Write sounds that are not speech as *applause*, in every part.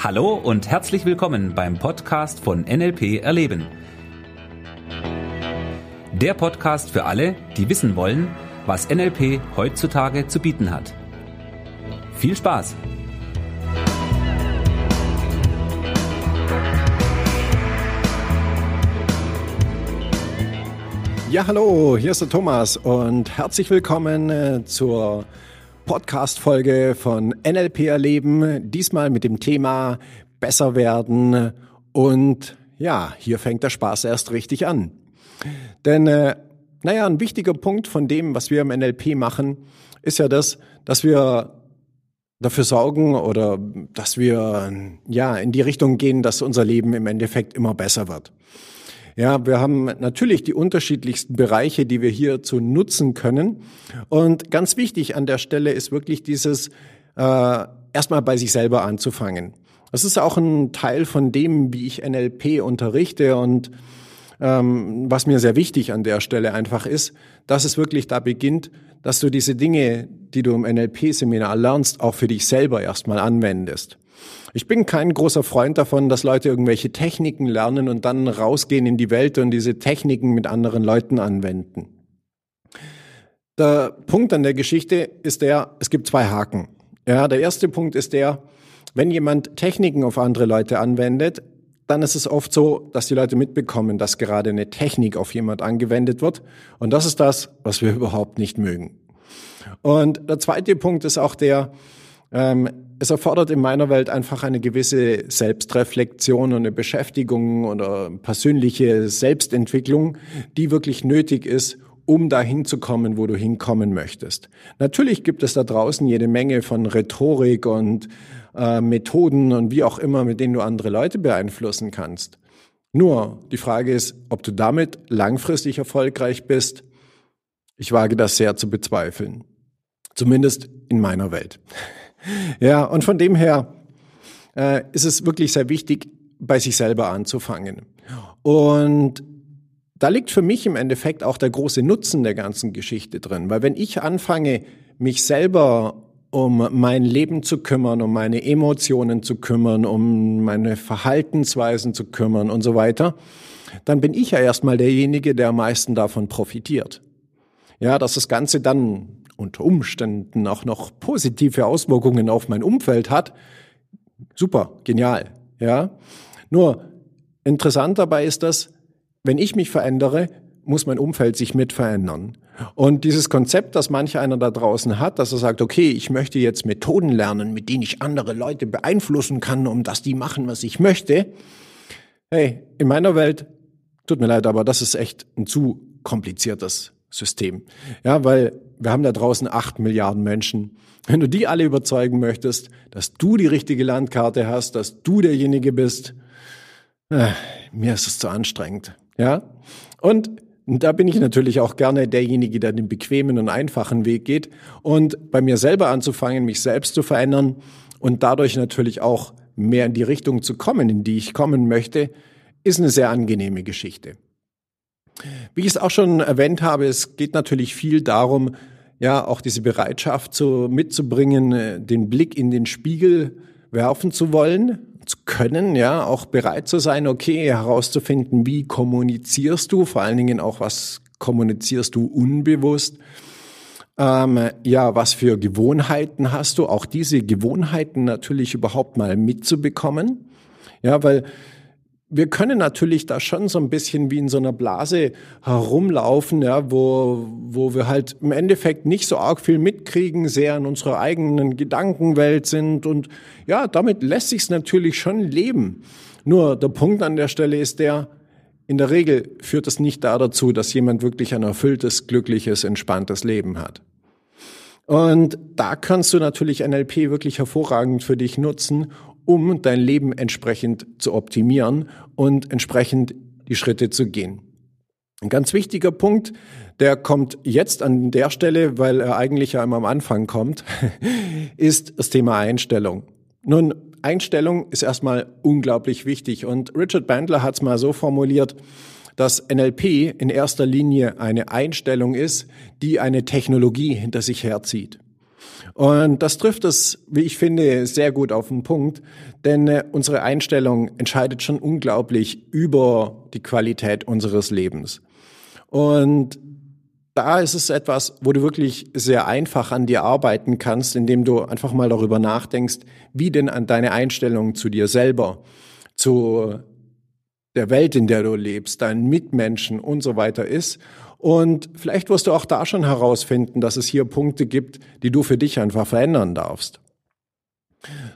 Hallo und herzlich willkommen beim Podcast von NLP Erleben. Der Podcast für alle, die wissen wollen, was NLP heutzutage zu bieten hat. Viel Spaß! Ja, hallo, hier ist der Thomas und herzlich willkommen äh, zur Podcast-Folge von NLP Erleben. Diesmal mit dem Thema Besser werden. Und ja, hier fängt der Spaß erst richtig an. Denn, äh, naja, ein wichtiger Punkt von dem, was wir im NLP machen, ist ja das, dass wir dafür sorgen oder dass wir ja in die Richtung gehen, dass unser Leben im Endeffekt immer besser wird. Ja, wir haben natürlich die unterschiedlichsten Bereiche, die wir hier zu nutzen können. Und ganz wichtig an der Stelle ist wirklich dieses, äh, erstmal bei sich selber anzufangen. Das ist auch ein Teil von dem, wie ich NLP unterrichte und ähm, was mir sehr wichtig an der Stelle einfach ist, dass es wirklich da beginnt, dass du diese Dinge, die du im NLP-Seminar lernst, auch für dich selber erstmal anwendest. Ich bin kein großer Freund davon, dass Leute irgendwelche Techniken lernen und dann rausgehen in die Welt und diese Techniken mit anderen Leuten anwenden. Der Punkt an der Geschichte ist der, es gibt zwei Haken. Ja, der erste Punkt ist der, wenn jemand Techniken auf andere Leute anwendet, dann ist es oft so, dass die Leute mitbekommen, dass gerade eine Technik auf jemand angewendet wird. Und das ist das, was wir *laughs* überhaupt nicht mögen. Und der zweite Punkt ist auch der, ähm, es erfordert in meiner Welt einfach eine gewisse Selbstreflexion und eine Beschäftigung oder persönliche Selbstentwicklung, die wirklich nötig ist, um dahin zu kommen, wo du hinkommen möchtest. Natürlich gibt es da draußen jede Menge von Rhetorik und äh, Methoden und wie auch immer, mit denen du andere Leute beeinflussen kannst. Nur die Frage ist, ob du damit langfristig erfolgreich bist. Ich wage das sehr zu bezweifeln. Zumindest in meiner Welt. Ja, und von dem her äh, ist es wirklich sehr wichtig, bei sich selber anzufangen. Und da liegt für mich im Endeffekt auch der große Nutzen der ganzen Geschichte drin, weil wenn ich anfange, mich selber um mein Leben zu kümmern, um meine Emotionen zu kümmern, um meine Verhaltensweisen zu kümmern und so weiter, dann bin ich ja erstmal derjenige, der am meisten davon profitiert. Ja, dass das Ganze dann unter Umständen auch noch positive Auswirkungen auf mein Umfeld hat, super, genial, ja. Nur interessant dabei ist das, wenn ich mich verändere, muss mein Umfeld sich mit verändern. Und dieses Konzept, das manch einer da draußen hat, dass er sagt, okay, ich möchte jetzt Methoden lernen, mit denen ich andere Leute beeinflussen kann, um dass die machen, was ich möchte. Hey, in meiner Welt, tut mir leid, aber das ist echt ein zu kompliziertes System. Ja, weil wir haben da draußen acht Milliarden Menschen. Wenn du die alle überzeugen möchtest, dass du die richtige Landkarte hast, dass du derjenige bist, äh, mir ist es zu anstrengend. Ja, und da bin ich natürlich auch gerne derjenige, der den bequemen und einfachen Weg geht und bei mir selber anzufangen, mich selbst zu verändern und dadurch natürlich auch mehr in die Richtung zu kommen, in die ich kommen möchte, ist eine sehr angenehme Geschichte. Wie ich es auch schon erwähnt habe, es geht natürlich viel darum, ja, auch diese Bereitschaft so mitzubringen, äh, den Blick in den Spiegel werfen zu wollen, zu können, ja, auch bereit zu sein, okay, herauszufinden, wie kommunizierst du, vor allen Dingen auch, was kommunizierst du unbewusst, ähm, ja, was für Gewohnheiten hast du, auch diese Gewohnheiten natürlich überhaupt mal mitzubekommen, ja, weil wir können natürlich da schon so ein bisschen wie in so einer Blase herumlaufen, ja, wo, wo wir halt im Endeffekt nicht so arg viel mitkriegen, sehr in unserer eigenen Gedankenwelt sind und ja, damit lässt sich's natürlich schon leben. Nur der Punkt an der Stelle ist der, in der Regel führt es nicht da dazu, dass jemand wirklich ein erfülltes, glückliches, entspanntes Leben hat. Und da kannst du natürlich NLP wirklich hervorragend für dich nutzen, um dein Leben entsprechend zu optimieren und entsprechend die Schritte zu gehen. Ein ganz wichtiger Punkt, der kommt jetzt an der Stelle, weil er eigentlich ja immer am Anfang kommt, *laughs* ist das Thema Einstellung. Nun, Einstellung ist erstmal unglaublich wichtig und Richard Bandler hat es mal so formuliert, dass NLP in erster Linie eine Einstellung ist, die eine Technologie hinter sich herzieht. Und das trifft es, wie ich finde, sehr gut auf den Punkt, denn äh, unsere Einstellung entscheidet schon unglaublich über die Qualität unseres Lebens. Und da ist es etwas, wo du wirklich sehr einfach an dir arbeiten kannst, indem du einfach mal darüber nachdenkst, wie denn an deine Einstellung zu dir selber, zu der Welt, in der du lebst, deinen Mitmenschen und so weiter ist. Und vielleicht wirst du auch da schon herausfinden, dass es hier Punkte gibt, die du für dich einfach verändern darfst.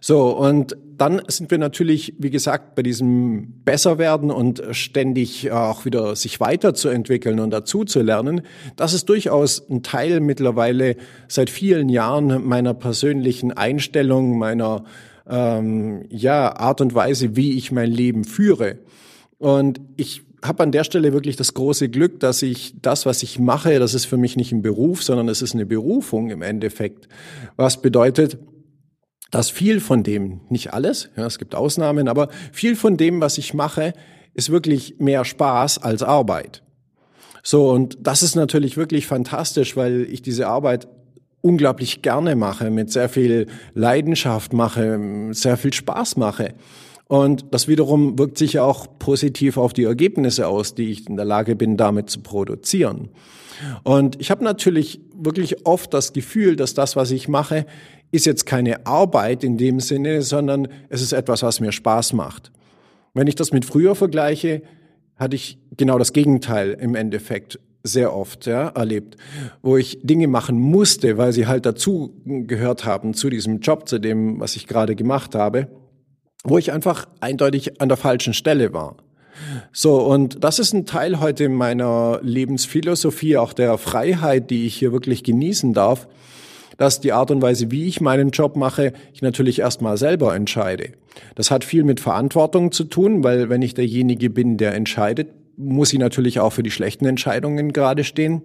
So, und dann sind wir natürlich, wie gesagt, bei diesem Besserwerden und ständig auch wieder sich weiterzuentwickeln und dazu zu lernen. Das ist durchaus ein Teil mittlerweile seit vielen Jahren meiner persönlichen Einstellung, meiner ähm, ja, Art und Weise, wie ich mein Leben führe. Und ich habe an der Stelle wirklich das große Glück, dass ich das, was ich mache, das ist für mich nicht ein Beruf, sondern es ist eine Berufung im Endeffekt. Was bedeutet, dass viel von dem, nicht alles, ja, es gibt Ausnahmen, aber viel von dem, was ich mache, ist wirklich mehr Spaß als Arbeit. So, und das ist natürlich wirklich fantastisch, weil ich diese Arbeit unglaublich gerne mache, mit sehr viel Leidenschaft mache, sehr viel Spaß mache. Und das wiederum wirkt sich ja auch positiv auf die Ergebnisse aus, die ich in der Lage bin, damit zu produzieren. Und ich habe natürlich wirklich oft das Gefühl, dass das, was ich mache, ist jetzt keine Arbeit in dem Sinne, sondern es ist etwas, was mir Spaß macht. Wenn ich das mit früher vergleiche, hatte ich genau das Gegenteil im Endeffekt sehr oft ja, erlebt, wo ich Dinge machen musste, weil sie halt dazu gehört haben zu diesem Job, zu dem, was ich gerade gemacht habe wo ich einfach eindeutig an der falschen Stelle war. So, und das ist ein Teil heute meiner Lebensphilosophie, auch der Freiheit, die ich hier wirklich genießen darf, dass die Art und Weise, wie ich meinen Job mache, ich natürlich erstmal selber entscheide. Das hat viel mit Verantwortung zu tun, weil wenn ich derjenige bin, der entscheidet, muss ich natürlich auch für die schlechten Entscheidungen gerade stehen.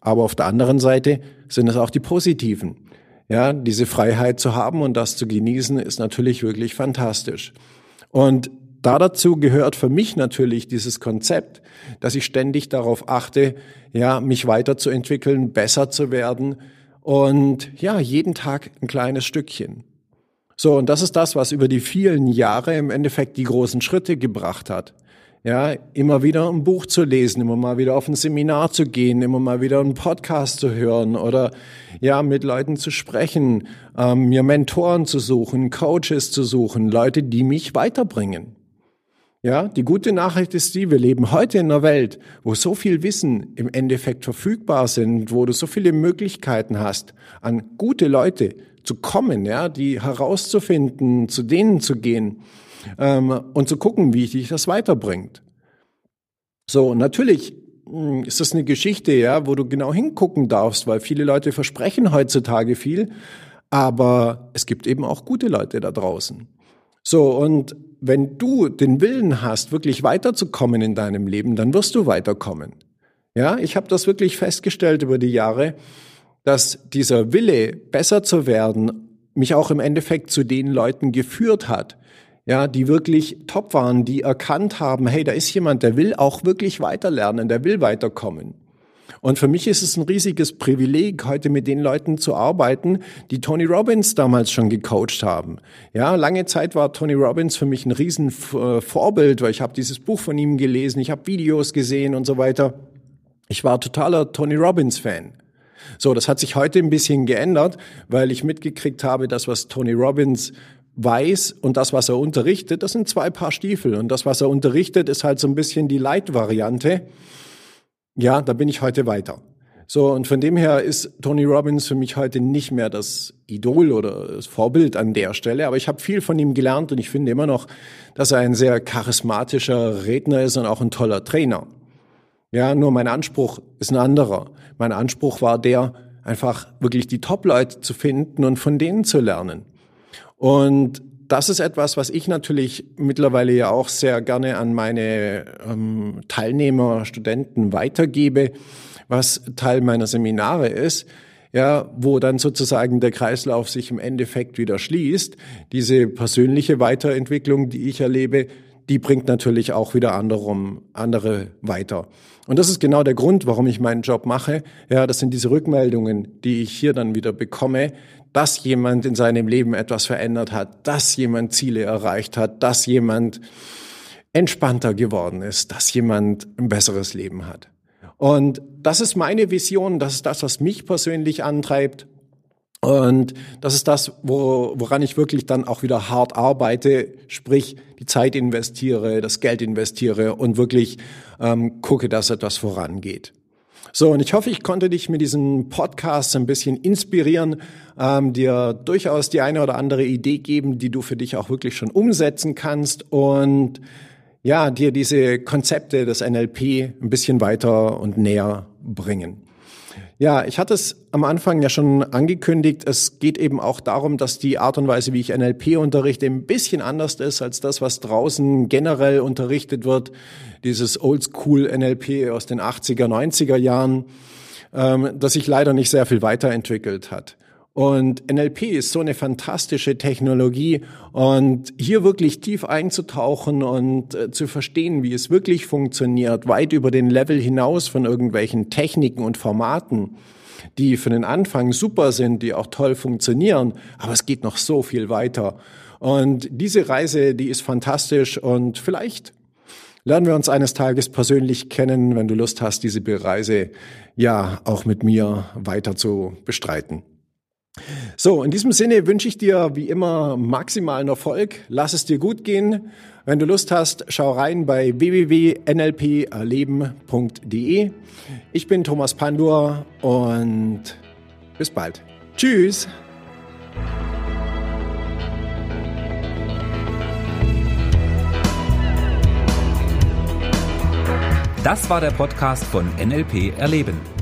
Aber auf der anderen Seite sind es auch die positiven. Ja, diese Freiheit zu haben und das zu genießen, ist natürlich wirklich fantastisch. Und da dazu gehört für mich natürlich dieses Konzept, dass ich ständig darauf achte, ja, mich weiterzuentwickeln, besser zu werden und ja, jeden Tag ein kleines Stückchen. So, und das ist das, was über die vielen Jahre im Endeffekt die großen Schritte gebracht hat ja, immer wieder ein Buch zu lesen, immer mal wieder auf ein Seminar zu gehen, immer mal wieder einen Podcast zu hören oder ja, mit Leuten zu sprechen, ähm, mir Mentoren zu suchen, Coaches zu suchen, Leute, die mich weiterbringen. Ja, die gute Nachricht ist die, wir leben heute in einer Welt, wo so viel Wissen im Endeffekt verfügbar sind, wo du so viele Möglichkeiten hast, an gute Leute zu kommen, ja, die herauszufinden, zu denen zu gehen ähm, und zu gucken, wie dich das weiterbringt. So, natürlich hm, ist das eine Geschichte, ja, wo du genau hingucken darfst, weil viele Leute versprechen heutzutage viel, aber es gibt eben auch gute Leute da draußen. So, und wenn du den Willen hast, wirklich weiterzukommen in deinem Leben, dann wirst du weiterkommen. Ja, ich habe das wirklich festgestellt über die Jahre, dass dieser Wille, besser zu werden, mich auch im Endeffekt zu den Leuten geführt hat, ja, die wirklich top waren, die erkannt haben, hey, da ist jemand, der will auch wirklich weiterlernen, der will weiterkommen. Und für mich ist es ein riesiges Privileg, heute mit den Leuten zu arbeiten, die Tony Robbins damals schon gecoacht haben. Ja, lange Zeit war Tony Robbins für mich ein riesen äh, Vorbild, weil ich habe dieses Buch von ihm gelesen, ich habe Videos gesehen und so weiter. Ich war totaler Tony Robbins Fan. So, das hat sich heute ein bisschen geändert, weil ich mitgekriegt habe, dass was Tony Robbins weiß und das, was er unterrichtet, das sind zwei Paar Stiefel. Und das, was er unterrichtet, ist halt so ein bisschen die Light-Variante. Ja, da bin ich heute weiter. So, und von dem her ist Tony Robbins für mich heute nicht mehr das Idol oder das Vorbild an der Stelle, aber ich habe viel von ihm gelernt und ich finde immer noch, dass er ein sehr charismatischer Redner ist und auch ein toller Trainer. Ja, nur mein Anspruch ist ein anderer. Mein Anspruch war der, einfach wirklich die Top-Leute zu finden und von denen zu lernen. Und das ist etwas, was ich natürlich mittlerweile ja auch sehr gerne an meine ähm, Teilnehmer, Studenten weitergebe, was Teil meiner Seminare ist, ja, wo dann sozusagen der Kreislauf sich im Endeffekt wieder schließt. Diese persönliche Weiterentwicklung, die ich erlebe, die bringt natürlich auch wieder anderem, andere weiter. Und das ist genau der Grund, warum ich meinen Job mache. Ja, das sind diese Rückmeldungen, die ich hier dann wieder bekomme, dass jemand in seinem Leben etwas verändert hat, dass jemand Ziele erreicht hat, dass jemand entspannter geworden ist, dass jemand ein besseres Leben hat. Und das ist meine Vision, das ist das, was mich persönlich antreibt. Und das ist das, wo, woran ich wirklich dann auch wieder hart arbeite, sprich die Zeit investiere, das Geld investiere und wirklich ähm, gucke, dass etwas vorangeht. So, und ich hoffe, ich konnte dich mit diesem Podcast ein bisschen inspirieren, ähm, dir durchaus die eine oder andere Idee geben, die du für dich auch wirklich schon umsetzen kannst und ja, dir diese Konzepte des NLP ein bisschen weiter und näher bringen. Ja, ich hatte es am Anfang ja schon angekündigt. Es geht eben auch darum, dass die Art und Weise, wie ich NLP unterrichte, ein bisschen anders ist als das, was draußen generell unterrichtet wird. Dieses Oldschool NLP aus den 80er, 90er Jahren, ähm, das sich leider nicht sehr viel weiterentwickelt hat. Und NLP ist so eine fantastische Technologie und hier wirklich tief einzutauchen und äh, zu verstehen, wie es wirklich funktioniert, weit über den Level hinaus von irgendwelchen Techniken und Formaten, die für den Anfang super sind, die auch toll funktionieren, aber es geht noch so viel weiter. Und diese Reise, die ist fantastisch und vielleicht lernen wir uns eines Tages persönlich kennen, wenn du Lust hast, diese Reise ja auch mit mir weiter zu bestreiten. So, in diesem Sinne wünsche ich dir wie immer maximalen Erfolg. Lass es dir gut gehen. Wenn du Lust hast, schau rein bei www.nlperleben.de. Ich bin Thomas Pandur und bis bald. Tschüss. Das war der Podcast von NLP Erleben.